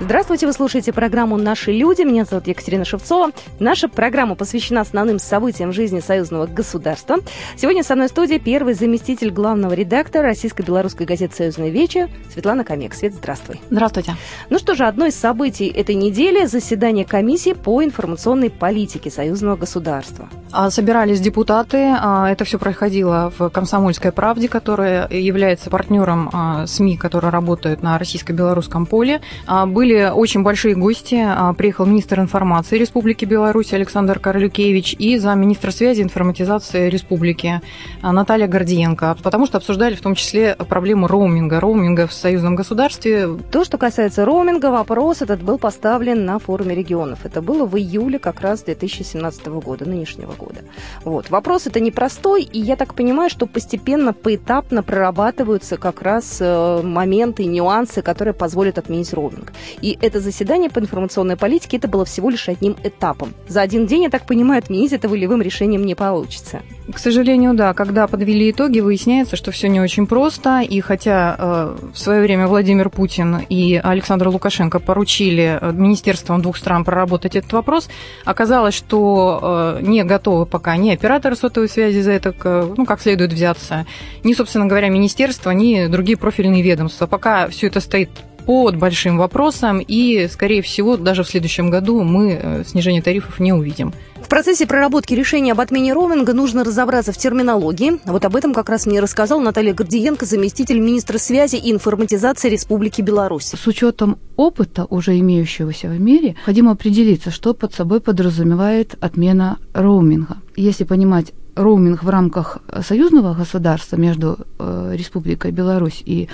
Здравствуйте, вы слушаете программу «Наши люди». Меня зовут Екатерина Шевцова. Наша программа посвящена основным событиям жизни союзного государства. Сегодня со мной в студии первый заместитель главного редактора российско-белорусской газеты «Союзная Вече» Светлана Камек. Свет, здравствуй. Здравствуйте. Ну что же, одно из событий этой недели – заседание комиссии по информационной политике союзного государства. А, собирались депутаты. А, это все происходило в «Комсомольской правде», которая является партнером а, СМИ, которые работают на российско-белорусском поле. Были были очень большие гости. А, приехал министр информации Республики Беларусь Александр Карлюкевич и замминистра связи и информатизации Республики а, Наталья Гордиенко, потому что обсуждали в том числе проблему роуминга, роуминга в союзном государстве. То, что касается роуминга, вопрос этот был поставлен на форуме регионов. Это было в июле как раз 2017 года, нынешнего года. Вот. Вопрос это непростой, и я так понимаю, что постепенно, поэтапно прорабатываются как раз э, моменты, нюансы, которые позволят отменить роуминг. И это заседание по информационной политике, это было всего лишь одним этапом. За один день, я так понимаю, отменить это волевым решением не получится. К сожалению, да. Когда подвели итоги, выясняется, что все не очень просто. И хотя э, в свое время Владимир Путин и Александр Лукашенко поручили э, министерствам двух стран проработать этот вопрос, оказалось, что э, не готовы пока ни операторы сотовой связи за это ну, как следует взяться, ни, собственно говоря, министерства, ни другие профильные ведомства. Пока все это стоит под большим вопросом, и, скорее всего, даже в следующем году мы э, снижение тарифов не увидим. В процессе проработки решения об отмене роуминга нужно разобраться в терминологии. Вот об этом как раз мне рассказал Наталья Гордиенко, заместитель министра связи и информатизации Республики Беларусь. С учетом опыта, уже имеющегося в мире, необходимо определиться, что под собой подразумевает отмена роуминга. Если понимать роуминг в рамках союзного государства между э, Республикой Беларусь и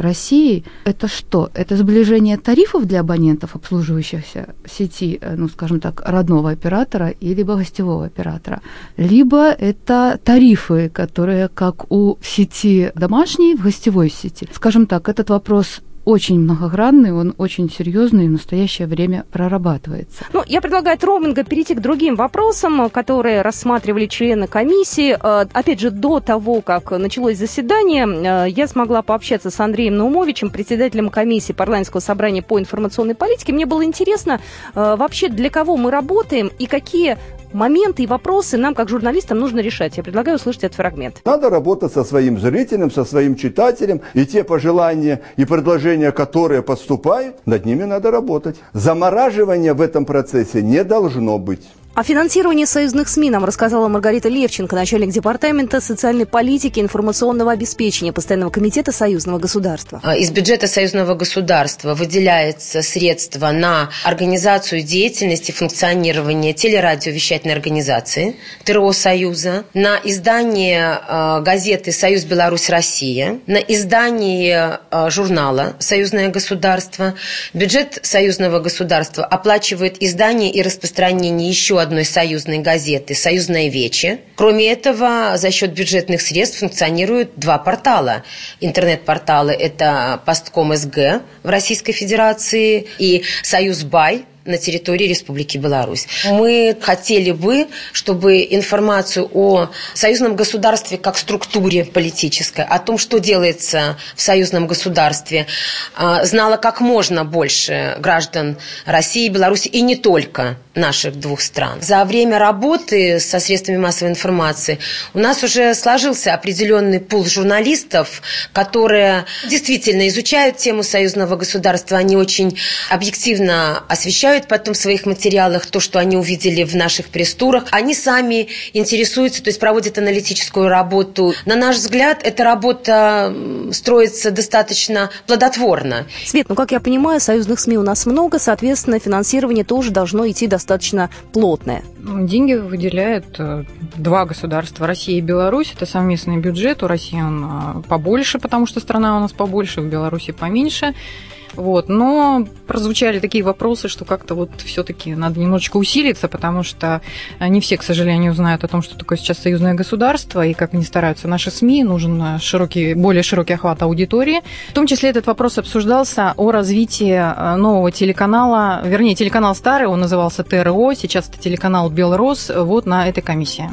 России, это что? Это сближение тарифов для абонентов, обслуживающихся сети, э, ну, скажем так, родного оператора или гостевого оператора. Либо это тарифы, которые как у сети домашней в гостевой сети. Скажем так, этот вопрос очень многогранный, он очень серьезный и в настоящее время прорабатывается. Ну, я предлагаю от роуминга перейти к другим вопросам, которые рассматривали члены комиссии. Э, опять же, до того, как началось заседание, э, я смогла пообщаться с Андреем Наумовичем, председателем комиссии парламентского собрания по информационной политике. Мне было интересно э, вообще, для кого мы работаем и какие моменты и вопросы нам, как журналистам, нужно решать. Я предлагаю услышать этот фрагмент. Надо работать со своим зрителем, со своим читателем, и те пожелания и предложения, которые поступают, над ними надо работать. Замораживания в этом процессе не должно быть. О финансировании союзных СМИ нам рассказала Маргарита Левченко, начальник департамента социальной политики и информационного обеспечения Постоянного комитета союзного государства. А, из бюджета союзного государства выделяется средства на организацию деятельности, функционирование телерадиовещательной организации ТРО Союза, на издание а, газеты «Союз Беларусь-Россия», на издание а, журнала «Союзное государство». Бюджет союзного государства оплачивает издание и распространение еще одной союзной газеты «Союзная Вече». Кроме этого, за счет бюджетных средств функционируют два портала. Интернет-порталы – это Постком СГ в Российской Федерации и Союз Бай на территории Республики Беларусь. Мы хотели бы, чтобы информацию о союзном государстве как структуре политической, о том, что делается в союзном государстве, а, знало как можно больше граждан России и Беларуси, и не только наших двух стран. За время работы со средствами массовой информации у нас уже сложился определенный пул журналистов, которые действительно изучают тему союзного государства, они очень объективно освещают потом в своих материалах то, что они увидели в наших пресс-турах. Они сами интересуются, то есть проводят аналитическую работу. На наш взгляд, эта работа строится достаточно плодотворно. Свет, ну как я понимаю, союзных СМИ у нас много, соответственно, финансирование тоже должно идти достаточно плотная. Деньги выделяют э, два государства, Россия и Беларусь. Это совместный бюджет. У России он э, побольше, потому что страна у нас побольше, в Беларуси поменьше. Вот. Но прозвучали такие вопросы, что как-то вот все-таки надо немножечко усилиться, потому что не все, к сожалению, знают о том, что такое сейчас союзное государство, и как они стараются наши СМИ, нужен широкий, более широкий охват аудитории. В том числе этот вопрос обсуждался о развитии э, нового телеканала, вернее, телеканал старый, он назывался ТРО, сейчас это телеканал Белрос, вот на этой комиссии.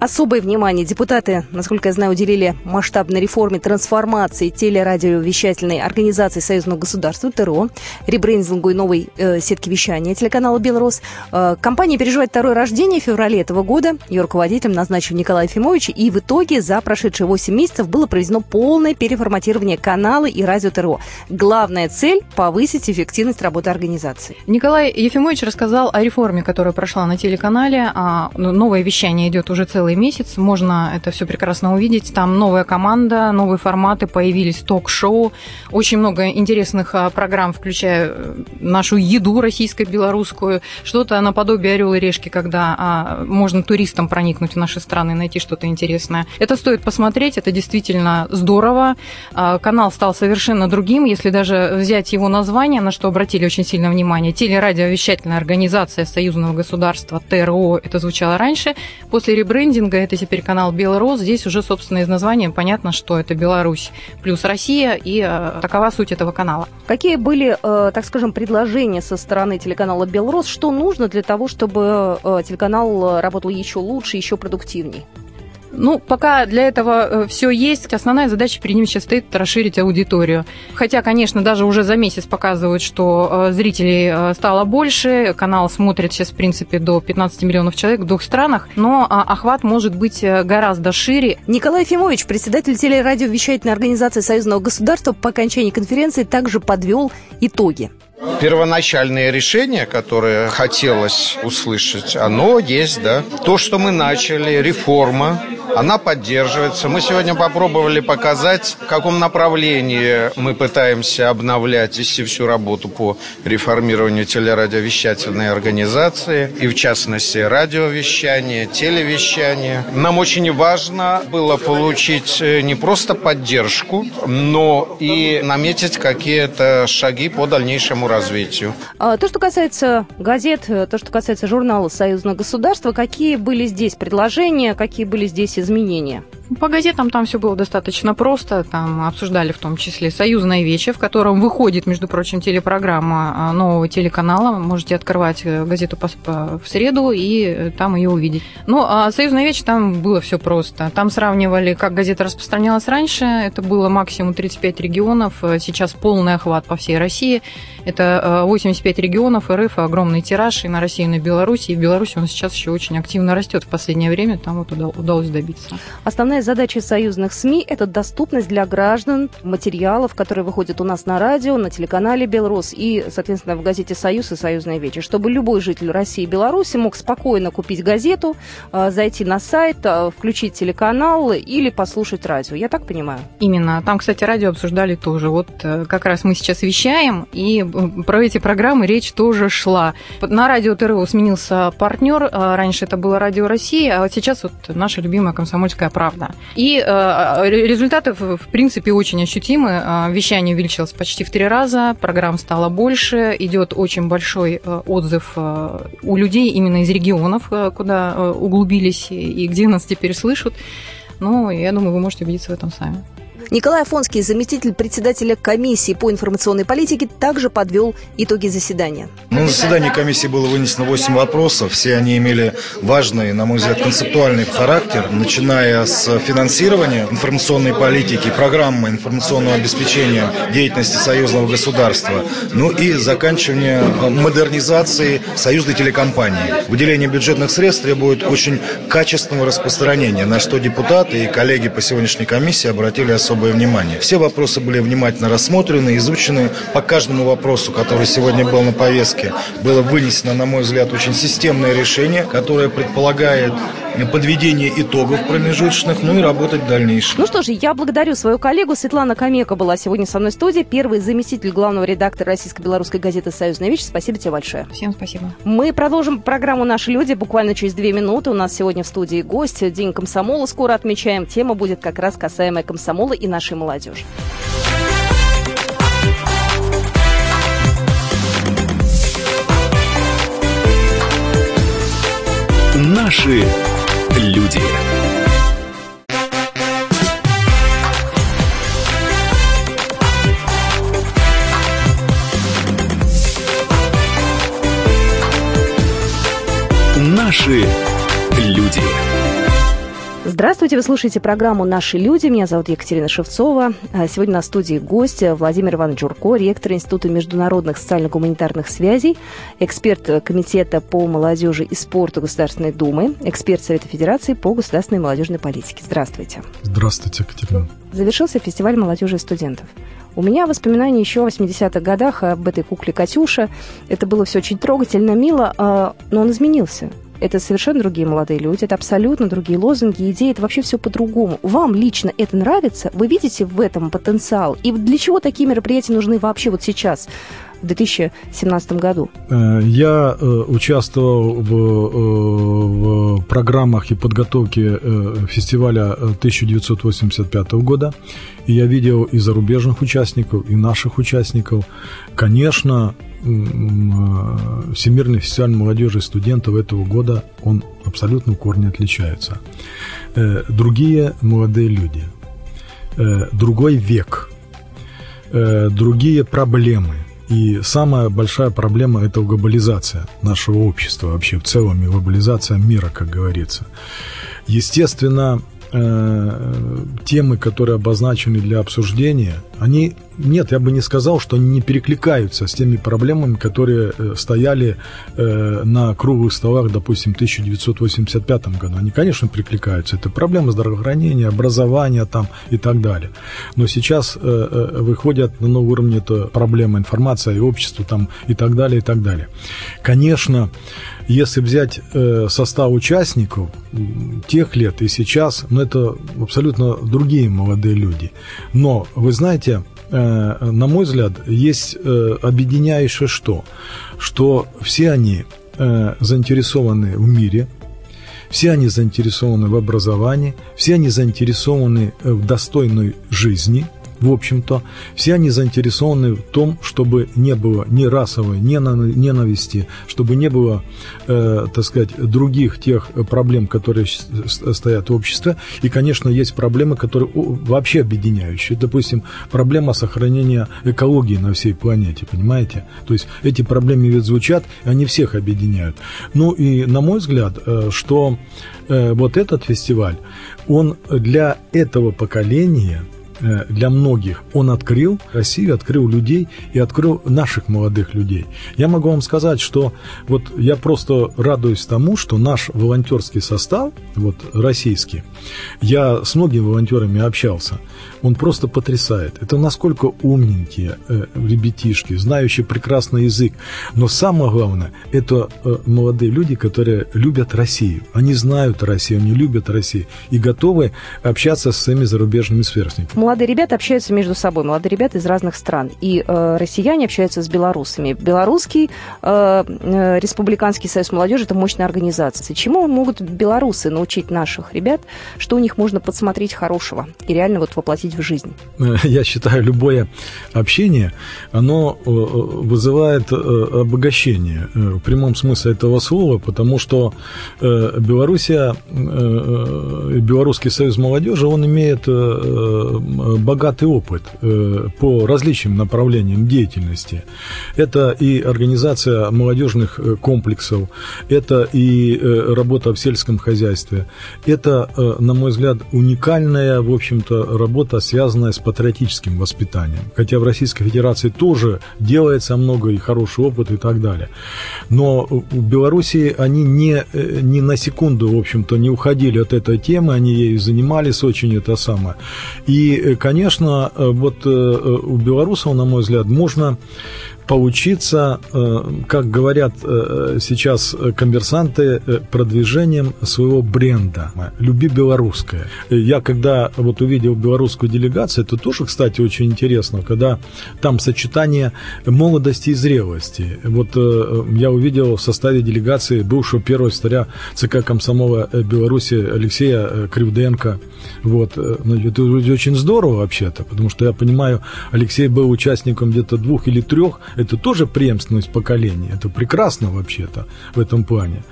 Особое внимание депутаты, насколько я знаю, уделили масштабной реформе трансформации телерадиовещательной организации Союзного государства ТРО, ребрендингу и новой э, сетки вещания телеканала «Белрос». Э, компания переживает второе рождение в феврале этого года. Ее руководителем назначен Николай Ефимович. И в итоге за прошедшие 8 месяцев было проведено полное переформатирование канала и радио ТРО. Главная цель – повысить эффективность работы организации. Николай Ефимович рассказал о реформе, которая прошла на телеканале. А, ну, новое вещание идет уже целый целый месяц. Можно это все прекрасно увидеть. Там новая команда, новые форматы, появились ток-шоу. Очень много интересных а, программ, включая э, нашу еду российско-белорусскую. Что-то наподобие орел и решки, когда а, можно туристам проникнуть в наши страны, найти что-то интересное. Это стоит посмотреть, это действительно здорово. А, канал стал совершенно другим, если даже взять его название, на что обратили очень сильно внимание. Телерадиовещательная организация союзного государства ТРО, это звучало раньше. После ребрендинга рейтинга. Это теперь канал Белрос. Здесь уже, собственно, из названия понятно, что это Беларусь плюс Россия, и э, такова суть этого канала. Какие были, э, так скажем, предложения со стороны телеканала Белрос? Что нужно для того, чтобы э, телеканал работал еще лучше, еще продуктивнее? Ну, пока для этого э, все есть. Основная задача перед ним сейчас стоит расширить аудиторию. Хотя, конечно, даже уже за месяц показывают, что э, зрителей э, стало больше. Канал смотрит сейчас, в принципе, до 15 миллионов человек в двух странах. Но а, охват может быть гораздо шире. Николай Ефимович, председатель телерадиовещательной организации Союзного государства, по окончании конференции также подвел итоги. Первоначальное решение, которое хотелось услышать, оно есть, да. То, что мы начали, реформа, она поддерживается. Мы сегодня попробовали показать, в каком направлении мы пытаемся обновлять, вести всю работу по реформированию телерадиовещательной организации, и в частности радиовещание, телевещание. Нам очень важно было получить э, не просто поддержку, но и наметить какие-то шаги по дальнейшему развитию. А, то, что касается газет, э, то, что касается журнала «Союзное государство», какие были здесь предложения, какие были здесь изменения? По газетам там все было достаточно просто. Там обсуждали в том числе «Союзное вече», в котором выходит, между прочим, телепрограмма а, нового телеканала. Можете открывать э, газету в среду и э, там ее увидеть. Ну, а «Союзное вече» там было все просто. Там сравнивали, как газета распространялась раньше. Это было максимум 35 регионов. Сейчас полный охват по всей России. Это 85 э, регионов, РФ, огромный тираж и на Россию, и на Беларусь. И в Беларуси он сейчас еще очень активно растет в последнее время. Там вот удалось добиться. Основная Основная задача союзных СМИ – это доступность для граждан материалов, которые выходят у нас на радио, на телеканале «Белрос» и, соответственно, в газете «Союз» и «Союзная вечер», чтобы любой житель России и Беларуси мог спокойно купить газету, а, зайти на сайт, а, включить телеканал или послушать радио. Я так понимаю? Именно. Там, кстати, радио обсуждали тоже. Вот э, как раз мы сейчас вещаем, и про эти программы речь тоже шла. На радио ТРО сменился партнер. А, раньше это было Радио России, а вот сейчас вот наша любимая «Комсомольская правда». И э, результаты, в принципе, очень ощутимы. Э, вещание увеличилось почти в три раза, программ стало больше, идет очень большой э, отзыв у людей именно из регионов, куда углубились и где нас теперь слышат. Ну, я думаю, вы можете убедиться в этом сами. Николай Афонский, заместитель председателя комиссии по информационной политике, также подвел итоги заседания. Ну, на заседании комиссии было вынесено 8 вопросов. Все они имели важный, на мой взгляд, концептуальный характер, начиная с финансирования информационной политики, программы информационного обеспечения деятельности союзного государства, ну и заканчивания модернизации союзной телекомпании. Выделение бюджетных средств требует очень качественного распространения, на что депутаты и коллеги по сегодняшней комиссии обратили особое особое внимание. Все вопросы были внимательно рассмотрены, изучены. По каждому вопросу, который сегодня был на повестке, было вынесено, на мой взгляд, очень системное решение, которое предполагает подведение итогов промежуточных, ну и работать дальше. Ну что же, я благодарю свою коллегу. Светлана Камека была сегодня со мной в студии, первый заместитель главного редактора российско-белорусской газеты «Союзная вещь». Спасибо тебе большое. Всем спасибо. Мы продолжим программу «Наши люди» буквально через две минуты. У нас сегодня в студии гость. День комсомола скоро отмечаем. Тема будет как раз касаемая комсомола и нашей молодежи. Наши люди. Наши люди. Здравствуйте, вы слушаете программу «Наши люди». Меня зовут Екатерина Шевцова. А, сегодня на студии гость Владимир Иванович Журко, ректор Института международных социально-гуманитарных связей, эксперт Комитета по молодежи и спорту Государственной Думы, эксперт Совета Федерации по государственной и молодежной политике. Здравствуйте. Здравствуйте, Екатерина. Завершился фестиваль молодежи и студентов. У меня воспоминания еще в 80-х годах об этой кукле Катюша. Это было все очень трогательно, мило, а, но он изменился. Это совершенно другие молодые люди, это абсолютно другие лозунги, идеи, это вообще все по-другому. Вам лично это нравится? Вы видите в этом потенциал? И для чего такие мероприятия нужны вообще вот сейчас? в 2017 году? Э, я э, участвовал в, э, в программах и подготовке фестиваля 1985 года, и я видел и зарубежных участников, и наших участников. Конечно, Всемирный фестиваль молодежи и студентов этого года, он абсолютно в корне отличается. Другие молодые люди, другой век, другие проблемы – и самая большая проблема – это глобализация нашего общества вообще в целом, и глобализация мира, как говорится. Естественно, э, темы, которые обозначены для обсуждения, они, нет, я бы не сказал, что они не перекликаются с теми проблемами, которые э, стояли э, на круглых столах, допустим, в 1985 году. Они, конечно, перекликаются. Это проблемы здравоохранения, образования там и так далее. Но сейчас э, выходят на новый уровень это проблема информация и общество там и так далее, и так далее. Конечно, если взять состав участников тех лет и сейчас, ну, это абсолютно другие молодые люди. Но, вы знаете, на мой взгляд, есть э, объединяющее что? Что все они э, заинтересованы в мире, все они заинтересованы в образовании, все они заинтересованы в достойной жизни – в общем-то, все они заинтересованы в том, чтобы не было ни расовой ненависти, чтобы не было, э, так сказать, других тех проблем, которые стоят в обществе. И, конечно, есть проблемы, которые вообще объединяющие. Допустим, проблема сохранения экологии на всей планете, понимаете? То есть эти проблемы ведь звучат, и они всех объединяют. Ну и, на мой взгляд, э, что э, вот этот фестиваль, он для этого поколения – для многих он открыл Россию, открыл людей и открыл наших молодых людей. Я могу вам сказать, что вот я просто радуюсь тому, что наш волонтерский состав, вот российский, я с многими волонтерами общался, он просто потрясает. Это насколько умненькие э, ребятишки, знающие прекрасный язык. Но самое главное, это э, молодые люди, которые любят Россию. Они знают Россию, они любят Россию и готовы общаться с своими зарубежными сверстниками молодые ребята общаются между собой, молодые ребята из разных стран. И э, россияне общаются с белорусами. Белорусский э, э, Республиканский союз молодежи – это мощная организация. Чему могут белорусы научить наших ребят, что у них можно подсмотреть хорошего и реально вот воплотить в жизнь? Я считаю, любое общение, оно э, вызывает э, обогащение в прямом смысле этого слова, потому что Белоруссия, Белорусский союз молодежи, он имеет богатый опыт э, по различным направлениям деятельности. Это и организация молодежных э, комплексов, это и э, работа в сельском хозяйстве, это, на мой взгляд, уникальная, в общем-то, работа, связанная с патриотическим воспитанием. Хотя в Российской Федерации тоже делается много и хороший опыт и так далее. Но в Беларуси они не, не на секунду, в общем-то, не уходили от этой темы, они ею занимались очень это самое. И конечно, э, вот э, э, у белорусов, на мой взгляд, можно поучиться, э, как говорят э, сейчас коммерсанты, э, продвижением своего бренда. «Люби белорусское». Я когда вот увидел белорусскую делегацию, это тоже, кстати, очень интересно, когда там сочетание молодости и зрелости. Вот я увидел в составе делегации бывшего первого старя ЦК комсомола Беларуси Алексея Кривденко. Вот. Ну, это очень здорово вообще-то, потому что я понимаю, Алексей был участником где-то двух или трех Это тоже преемственность поколений. Это прекрасно вообще-то в этом плане.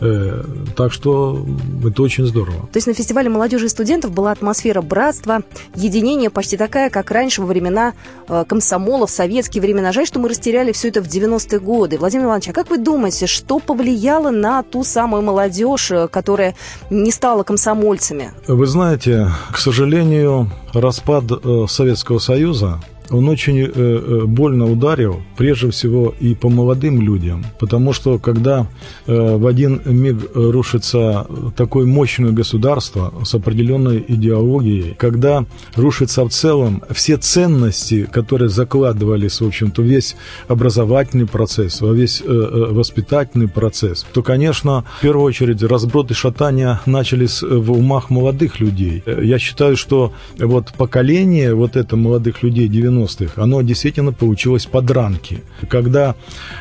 Э, так что это очень здорово. То есть на фестивале молодежи и студентов была атмосфера братства, единения почти такая, как раньше во времена э, комсомола, в советские времена. Жаль, что мы растеряли все это в 90-е годы. Владимир Иванович, а как вы думаете, что повлияло на ту самую молодежь, э, которая не стала комсомольцами? Вы знаете, к сожалению, распад Советского Союза он очень э, э, больно ударил, прежде всего и по молодым людям, потому что когда э, в один миг рушится такое мощное государство с определенной идеологией, когда рушится в целом все ценности, которые закладывались, в общем-то, весь образовательный процесс, весь воспитательный процесс, то, конечно, в первую очередь разброд и шатания начались в умах молодых людей. Я считаю, что вот поколение вот это молодых людей 90 90-х, оно действительно получилось подранки. Когда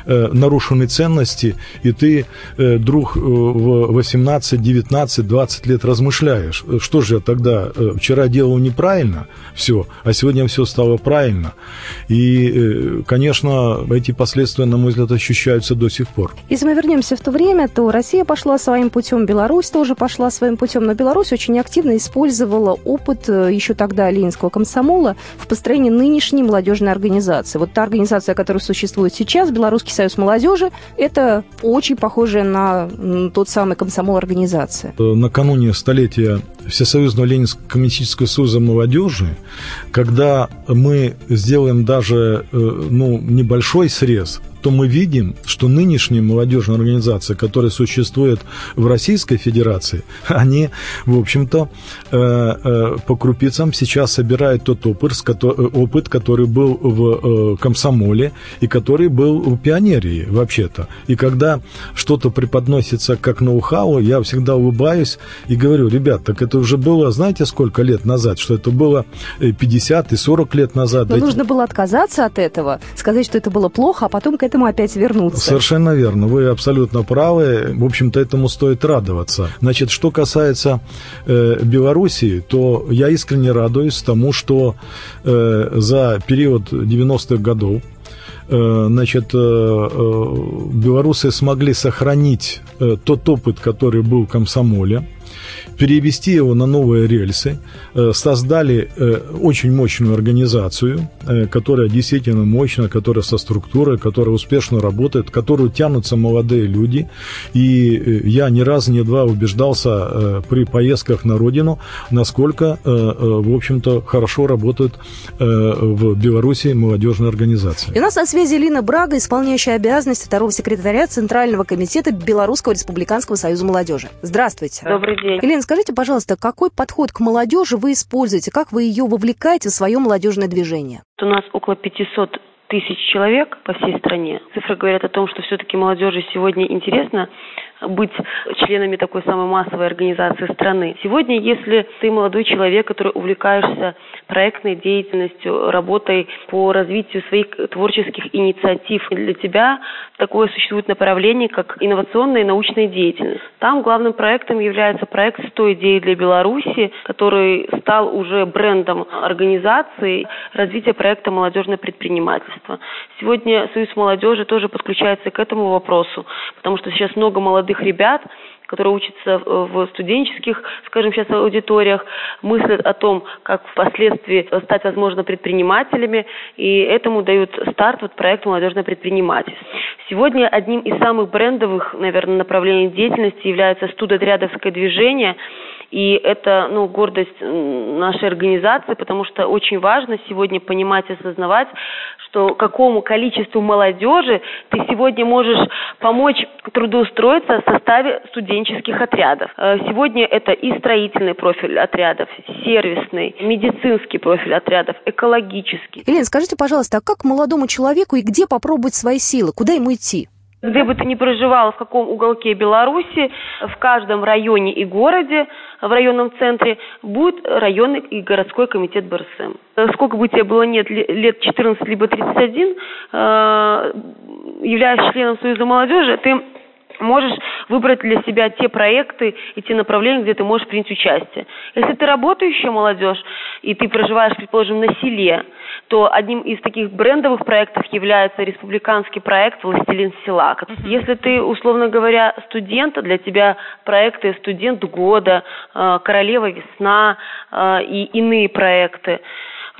э, нарушены ценности, и ты, э, друг, э, в 18, 19, 20 лет размышляешь, что же я тогда э, вчера делал неправильно, все, а сегодня все стало правильно. И, э, конечно, эти последствия, на мой взгляд, ощущаются до сих пор. Если мы вернемся в то время, то Россия пошла своим путем, Беларусь тоже пошла своим путем, но Беларусь очень активно использовала опыт э, еще тогда Ленинского комсомола в построении нынешней нынешней молодежной организации. Вот та организация, которая существует сейчас, Белорусский союз молодежи, это очень похожая на тот самый комсомол организация. Э, накануне столетия Всесоюзного Ленинского коммунистического союза молодежи, когда мы сделаем даже э, ну, небольшой срез то мы видим, что нынешние молодежные организации, которые существуют в Российской Федерации, они, в общем-то, э, э, по крупицам сейчас собирают тот опыт, опыт который был в э, комсомоле и который был в пионерии вообще-то. И когда что-то преподносится как ноу-хау, я всегда улыбаюсь и говорю, ребят, так это уже было, знаете, сколько лет назад, что это было 50 и 40 лет назад. Но нужно было отказаться от этого, сказать, что это было плохо, а потом к этому опять вернуться. Совершенно верно. Вы абсолютно правы. В общем-то, этому стоит радоваться. Значит, что касается э, Белоруссии, то я искренне радуюсь тому, что э, за период 90-х годов э, значит, э, э, белорусы смогли сохранить тот опыт, который был в комсомоле, перевести его на новые рельсы, э, создали э, очень мощную организацию, э, которая действительно мощная, которая со структурой, которая успешно работает, в которую тянутся молодые люди. И я ни разу, ни два убеждался при поездках на родину, насколько, в общем-то, хорошо работают в Беларуси молодежные организации. И у нас на связи Лина Брага, исполняющая обязанности второго секретаря Центрального комитета Белорусского республиканского союза молодежи. Здравствуйте. Добрый день. Елена, скажите, пожалуйста, какой подход к молодежи вы используете? Как вы ее вовлекаете в свое молодежное движение? У нас около 500 тысяч человек по всей стране. Цифры говорят о том, что все-таки молодежи сегодня интересно быть членами такой самой массовой организации страны. Сегодня, если ты молодой человек, который увлекаешься проектной деятельностью, работой по развитию своих творческих инициатив, для тебя такое существует направление, как инновационная и научная деятельность. Там главным проектом является проект «100 идей для Беларуси», который стал уже брендом организации развития проекта «Молодежное предпринимательство». Сегодня Союз молодежи тоже подключается к этому вопросу, потому что сейчас много молодых молодых ребят, которые учатся в студенческих, скажем, сейчас аудиториях, мыслят о том, как впоследствии стать, возможно, предпринимателями, и этому дают старт вот проект «Молодежное предпринимательство». Сегодня одним из самых брендовых, наверное, направлений деятельности является студотрядовское движение – и это ну, гордость нашей организации, потому что очень важно сегодня понимать и осознавать, что какому количеству молодежи ты сегодня можешь помочь трудоустроиться в составе студенческих отрядов. Э, сегодня это и строительный профиль отрядов, сервисный, медицинский профиль отрядов, экологический. Елена, скажите, пожалуйста, а как молодому человеку и где попробовать свои силы? Куда ему идти? Где бы ты ни проживал, в каком уголке Беларуси, в каждом районе и городе, в районном центре, будет районный и городской комитет БРСМ. Сколько бы тебе было нет, лет 14 либо 31, э, являясь членом Союза молодежи, ты можешь выбрать для себя те проекты и те направления, где ты можешь принять участие. Если ты работающая молодежь, и ты проживаешь, предположим, на селе, то одним из таких брендовых проектов является республиканский проект «Властелин села». Uh-huh. Если ты, условно говоря, студент, для тебя проекты «Студент года», «Королева весна» э, и иные проекты –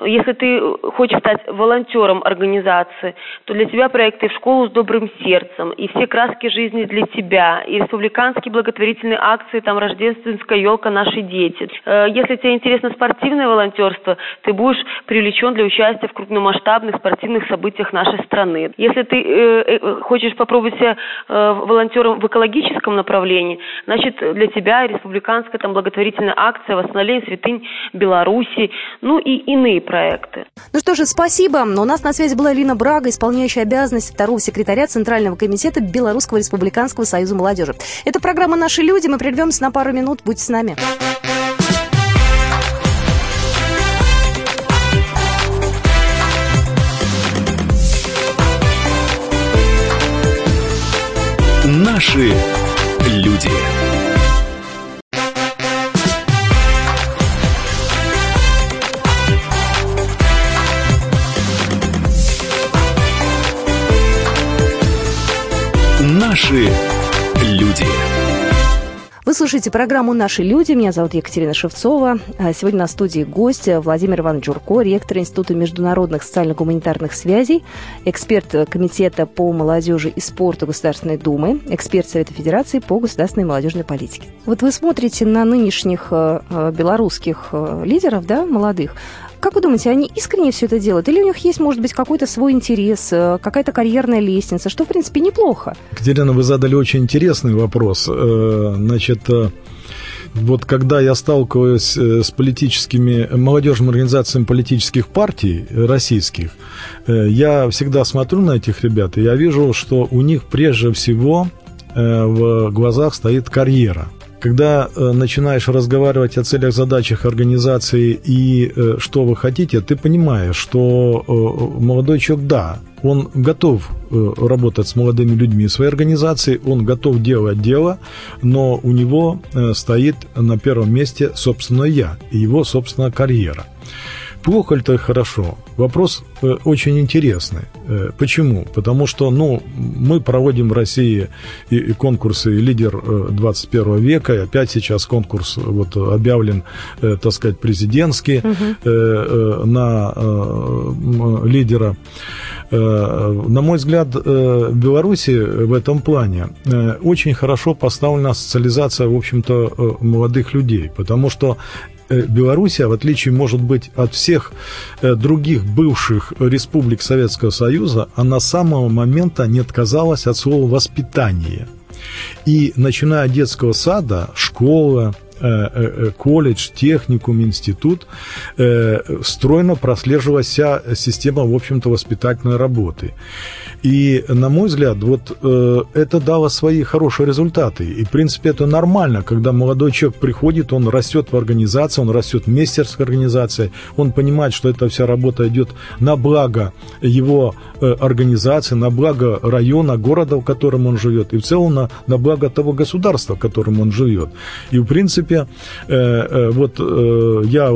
если ты хочешь стать волонтером организации, то для тебя проекты «В школу с добрым сердцем» и «Все краски жизни для тебя», и республиканские благотворительные акции, там «Рождественская елка. Наши дети». Э, если тебе интересно спортивное волонтерство, ты будешь привлечен для участия в крупномасштабных спортивных событиях нашей страны. Если ты э, э, хочешь попробовать себя волонтером в экологическом направлении, значит, для тебя республиканская там благотворительная акция «Восстановление святынь Беларуси», ну и иные проекты. Ну что же, спасибо. У нас на связи была Лина Брага, исполняющая обязанности второго секретаря Центрального комитета Белорусского республиканского союза молодежи. Это программа «Наши люди». Мы прервемся на пару минут. Будьте с нами. Наши люди. Вы слушаете программу «Наши люди». Меня зовут Екатерина Шевцова. А сегодня на студии гость Владимир Иванович Джурко, ректор Института международных социально-гуманитарных связей, эксперт Комитета по молодежи и спорту Государственной Думы, эксперт Совета Федерации по государственной молодежной политике. Вот вы смотрите на нынешних э, э, белорусских э, лидеров, да, молодых. Как вы думаете, они искренне все это делают? Или у них есть, может быть, какой-то свой интерес, э, какая-то карьерная лестница, что, в принципе, неплохо? Катерина, вы задали очень интересный вопрос. Э, значит, э, вот когда я сталкиваюсь с политическими, молодежными организациями политических партий российских, я всегда смотрю на этих ребят, и я вижу, что у них прежде всего в глазах стоит карьера – когда э, начинаешь разговаривать о целях, задачах организации и э, что вы хотите, ты понимаешь, что э, молодой человек, да, он готов э, работать с молодыми людьми своей организации, он готов делать дело, но у него э, стоит на первом месте собственно я и его собственная карьера. Плохо ли это хорошо? Вопрос э, очень интересный. Э, почему? Потому что ну, мы проводим в России и, и конкурсы «Лидер 21 э, века», и опять сейчас конкурс вот, объявлен, так сказать, президентский угу. на лидера. На мой взгляд, в Беларуси в этом плане очень хорошо поставлена социализация, в общем-то, молодых людей, потому что Белоруссия, в отличие, может быть, от всех э, других бывших республик Советского Союза, она с самого момента не отказалась от слова «воспитание». И начиная от детского сада, школа, э, колледж, техникум, институт, стройно прослеживалась вся система, в общем-то, воспитательной работы. И, на мой взгляд, вот э, это дало свои хорошие результаты. И, в принципе, это нормально, когда молодой человек приходит, он растет в организации, он растет вместе с организацией, он понимает, что эта вся работа идет на благо его э, организации, на благо района, города, в котором он живет, и в целом на, на благо того государства, в котором он живет. И, в принципе, э, э, вот э, я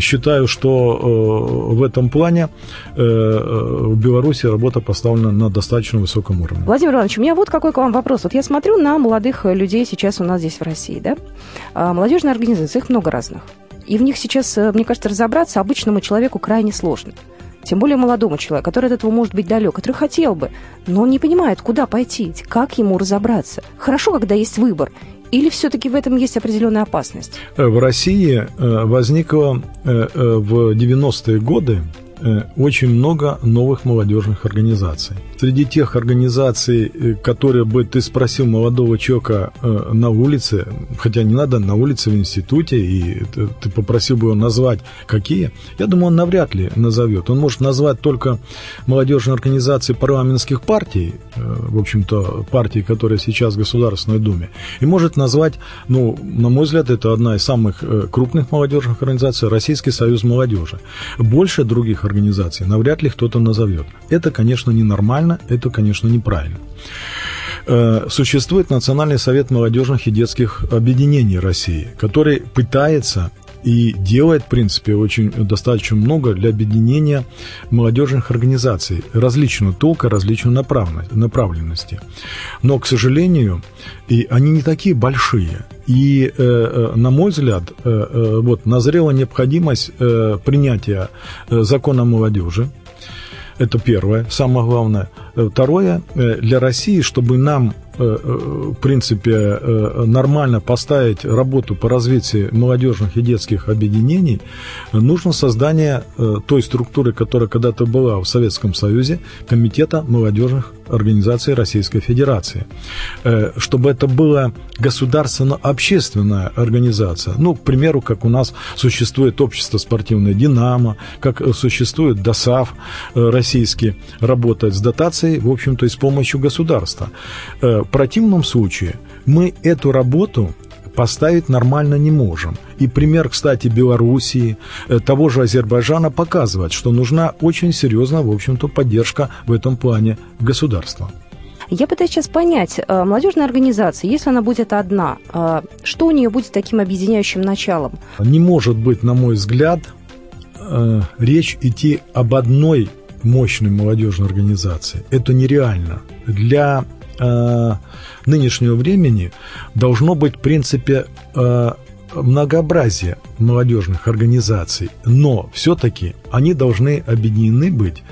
считаю, что э, в этом плане э, э в Беларуси работа по поставлена на достаточно высоком уровне. Владимир Иванович, у меня вот какой к вам вопрос. Вот я смотрю на молодых людей сейчас у нас здесь в России, да? А, молодежные организации, их много разных. И в них сейчас, э, мне кажется, разобраться обычному человеку крайне сложно. Тем более молодому человеку, который от этого может быть далек, который хотел бы, но он не понимает, куда пойти, как ему разобраться. Хорошо, когда есть выбор. Или все-таки в этом есть определенная опасность? Э, в России э, возникла в 90-е годы очень много новых молодежных организаций среди тех организаций, э, которые бы ты спросил молодого человека э, на улице, хотя не надо на улице, в институте, и ты попросил бы его назвать какие, я думаю, он навряд ли назовет. Он может назвать только молодежные организации парламентских партий, э, в общем-то, партий, которые сейчас в Государственной Думе, и может назвать, ну, на мой взгляд, это одна из самых крупных молодежных организаций, Российский союз молодежи. Больше других организаций навряд ли кто-то назовет. Это, конечно, ненормально, это, конечно, неправильно. Э, существует Национальный совет молодежных и детских объединений России, который пытается и делает, в принципе, очень достаточно много для объединения молодежных организаций различного толка, различной направленности. Но, к сожалению, и они не такие большие. И, э, э, на мой взгляд, вот, назрела необходимость принятия закона о молодежи, это первое, самое главное. Второе, для России, чтобы нам Э, э, в принципе, э, нормально поставить работу по развитию молодежных и детских объединений, нужно создание той структуры, которая когда-то была в Советском Союзе, Комитета молодежных организаций Российской Федерации. Чтобы это была государственно-общественная организация. Ну, к примеру, как у нас существует общество спортивное «Динамо», как существует ДОСАВ российский, работает с дотацией, в общем-то, и с помощью государства. В противном случае мы эту работу поставить нормально не можем. И пример, кстати, Белоруссии, э, того же Азербайджана показывает, что нужна очень серьезная, в общем-то, поддержка в этом плане государства. Я пытаюсь сейчас понять, э, молодежная организация, если она будет одна, э, что у нее будет таким объединяющим началом? Не может быть, на мой взгляд, речь идти об одной мощной молодежной организации. Это нереально. Для нынешнего времени должно быть, в принципе, э, многообразие молодежных организаций, но все-таки они должны объединены быть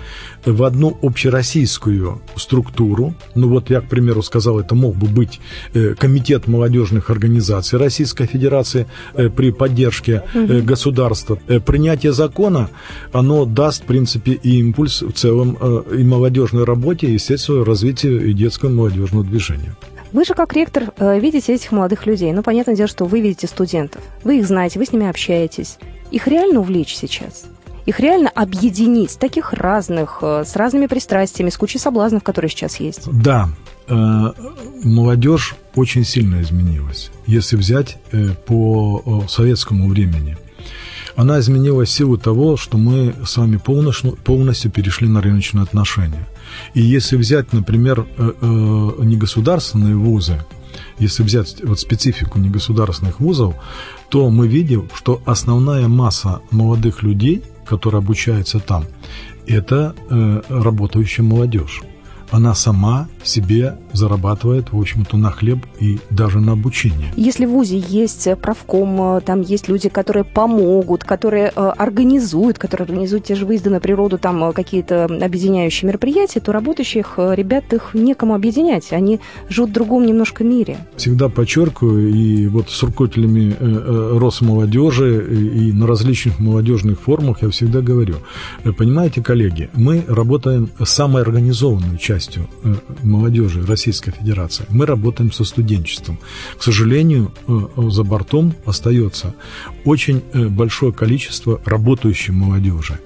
в одну общероссийскую структуру. Ну вот я, к примеру, сказал, это мог бы быть э, комитет молодежных организаций Российской Федерации э, при поддержке угу. государства. Принятие закона, оно даст, в принципе, и импульс в целом и молодежной работе, и, естественно, развитию и детского молодежного движения. Вы же как ректор видите этих молодых людей. Ну, понятное дело, что вы видите студентов. Вы их знаете, вы с ними общаетесь. Их реально увлечь сейчас? их реально объединить, таких разных, э, с разными пристрастиями, с кучей соблазнов, которые сейчас есть? Да, э, молодежь очень сильно изменилась. Если взять э, по советскому времени, она изменилась в силу того, что мы с вами полностью перешли на рыночные отношения. И если взять, например, негосударственные вузы, если взять вот специфику негосударственных вузов, то мы видим, что основная масса молодых людей которая обучается там, это э, работающая молодежь она сама себе зарабатывает, в общем-то, на хлеб и даже на обучение. Если в ВУЗе есть правком, там есть люди, которые помогут, которые э, организуют, которые организуют те же выезды на природу, там э, какие-то объединяющие мероприятия, то работающих э, ребят их некому объединять. Они живут в другом немножко мире. Всегда подчеркиваю, и вот с руководителями Росмолодежи и на различных молодежных форумах я всегда говорю, понимаете, коллеги, мы работаем с самой организованной частью частью э, молодежи Российской Федерации. Мы работаем со студенчеством. К сожалению, э, за бортом остается очень э, большое количество работающей молодежи.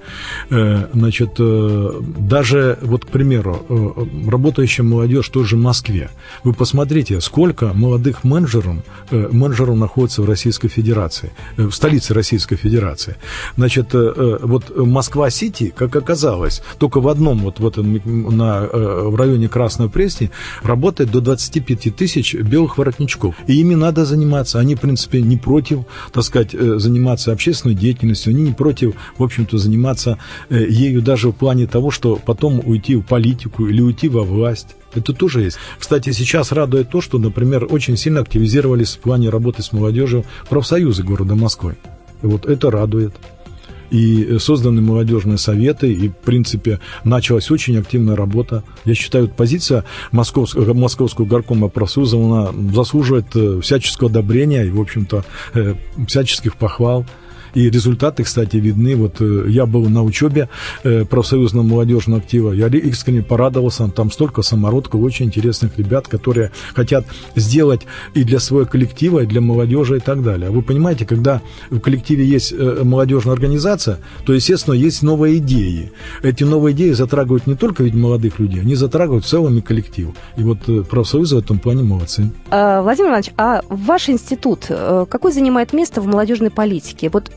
Значит, даже, вот, к примеру, работающая молодежь тоже в Москве. Вы посмотрите, сколько молодых менеджеров, менеджеров находится в Российской Федерации, в столице Российской Федерации. Значит, вот Москва-Сити, как оказалось, только в одном, вот, вот на в районе Красной Пресни работает до 25 тысяч белых воротничков. И ими надо заниматься. Они, в принципе, не против, так сказать, э, заниматься общественной деятельностью, они не против, в общем-то, заниматься э, ею даже в плане того, что потом уйти в политику или уйти во власть. Это тоже есть. Кстати, сейчас радует то, что, например, очень сильно активизировались в плане работы с молодежью профсоюзы города Москвы. И вот это радует и созданы молодежные советы, и, в принципе, началась очень активная работа. Я считаю, позиция Московского, Московского горкома профсоюза, она заслуживает э, всяческого одобрения и, в общем-то, э, всяческих похвал. И результаты, кстати, видны. Вот э, я был на учебе э, профсоюзного молодежного актива. Я искренне порадовался. Там столько самородков, очень интересных ребят, которые хотят сделать и для своего коллектива, и для молодежи и так далее. Вы понимаете, когда в коллективе есть э, молодежная организация, то, естественно, есть новые идеи. Эти новые идеи затрагивают не только ведь молодых людей, они затрагивают в целом и коллектив. И вот профсоюзы в этом плане молодцы. А, Владимир Иванович, а ваш институт какой занимает место в молодежной политике? Вот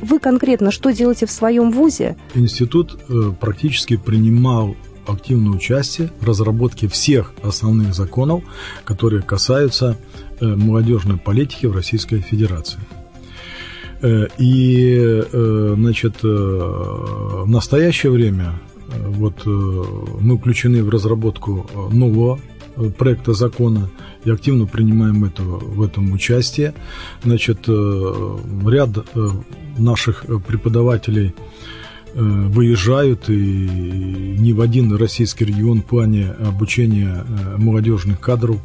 вы конкретно что делаете в своем ВУЗе? Институт э, практически принимал активное участие в разработке всех основных законов, которые касаются э, молодежной политики в Российской Федерации. И, значит, в настоящее время вот мы включены в разработку нового проекта закона и активно принимаем это, в этом участие. Значит, ряд наших преподавателей выезжают и ни в один российский регион в плане обучения молодежных кадров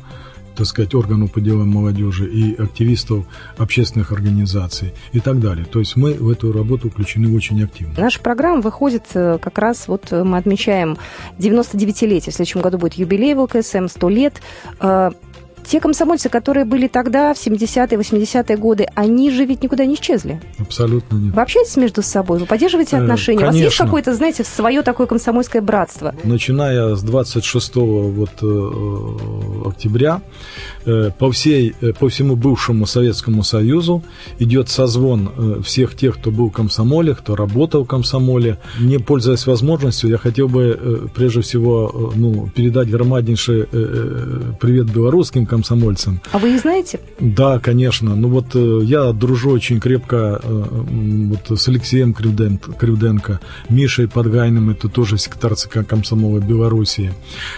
так сказать, органов по делам молодежи и активистов общественных организаций и так далее. То есть мы в эту работу включены очень активно. Наша программа выходит э, как раз, вот э, мы отмечаем 99-летие, в следующем году будет юбилей в ЛКСМ, 100 лет э, те комсомольцы, которые были тогда, в 70-е, 80-е годы, они же ведь никуда не исчезли. Абсолютно нет. Вы общаетесь между собой? Вы поддерживаете отношения? Конечно. У вас есть какое-то, знаете, свое такое комсомольское братство? Начиная с 26 вот, э, октября э, по, всей, э, по всему бывшему Советскому Союзу идет созвон всех тех, кто был в комсомоле, кто работал в комсомоле. Не пользуясь возможностью, я хотел бы прежде всего ну, передать громаднейший привет белорусским комсомольцам. А вы их знаете? Да, конечно. Ну вот э, я дружу очень крепко э, вот, с Алексеем Кривденко, Мишей Подгайным, это тоже секретарь ЦК комсомола Белоруссии.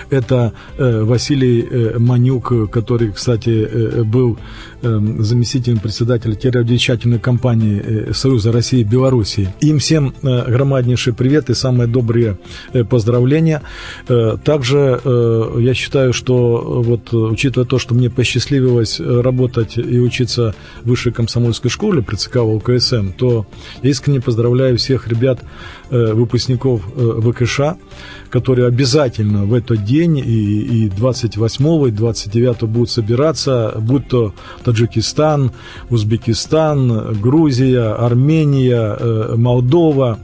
Это э, Василий Манюк, который, кстати, был заместителем председателя телерадиовещательной компании Союза России и Белоруссии. Им всем громаднейший привет и самые добрые поздравления. Также я считаю, что вот учитывая то, что мне посчастливилось э, работать и учиться в высшей комсомольской школе при ЦК УКСМ, то искренне поздравляю всех ребят, э, выпускников э, ВКШ, которые обязательно в этот день и, и 28 и 29 будут собираться, будь то Таджикистан, Узбекистан, Грузия, Армения, Молдова,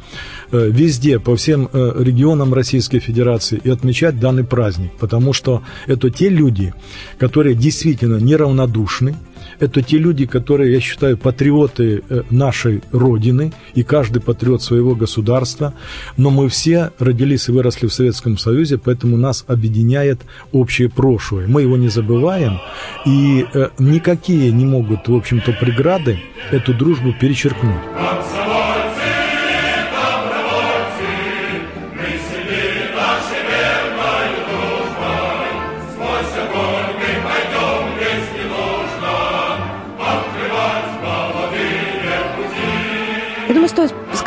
везде, по всем регионам Российской Федерации и отмечать данный праздник, потому что это те люди, которые действительно неравнодушны, это те люди, которые, я считаю, патриоты э, нашей Родины, и каждый патриот своего государства, но мы все родились и выросли в Советском Союзе, поэтому нас объединяет общее прошлое. Мы его не забываем, и э, никакие не могут, в общем-то, преграды эту дружбу перечеркнуть.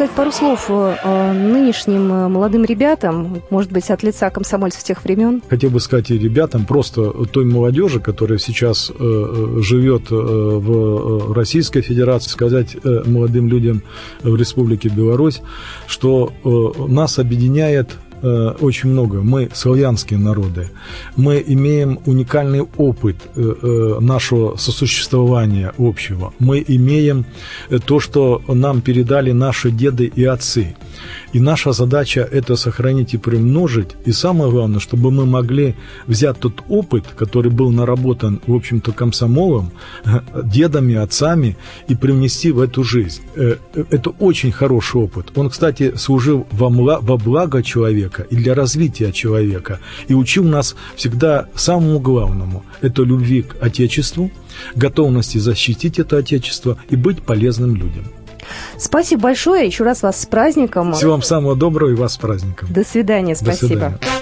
Сказать пару слов о нынешним э, молодым ребятам, может быть, от лица комсомольцев тех времен? Хотел бы сказать и ребятам, просто той молодежи, которая сейчас э, э, живет в Российской Федерации, сказать молодым людям в Республике Беларусь, что нас объединяет Э, очень много. Мы славянские народы. Мы имеем уникальный опыт э, э, нашего сосуществования общего. Мы имеем то, что нам передали наши деды и отцы. И наша задача это сохранить и примножить. И самое главное, чтобы мы могли взять тот опыт, который был наработан, в общем-то, комсомолом, дедами, отцами, и привнести в эту жизнь. Это очень хороший опыт. Он, кстати, служил во благо человека, человека и для развития человека. И учил нас всегда самому главному – это любви к Отечеству, готовности защитить это Отечество и быть полезным людям. Спасибо большое. Еще раз вас с праздником. Всего вам самого доброго и вас с праздником. До свидания. Спасибо. До свидания.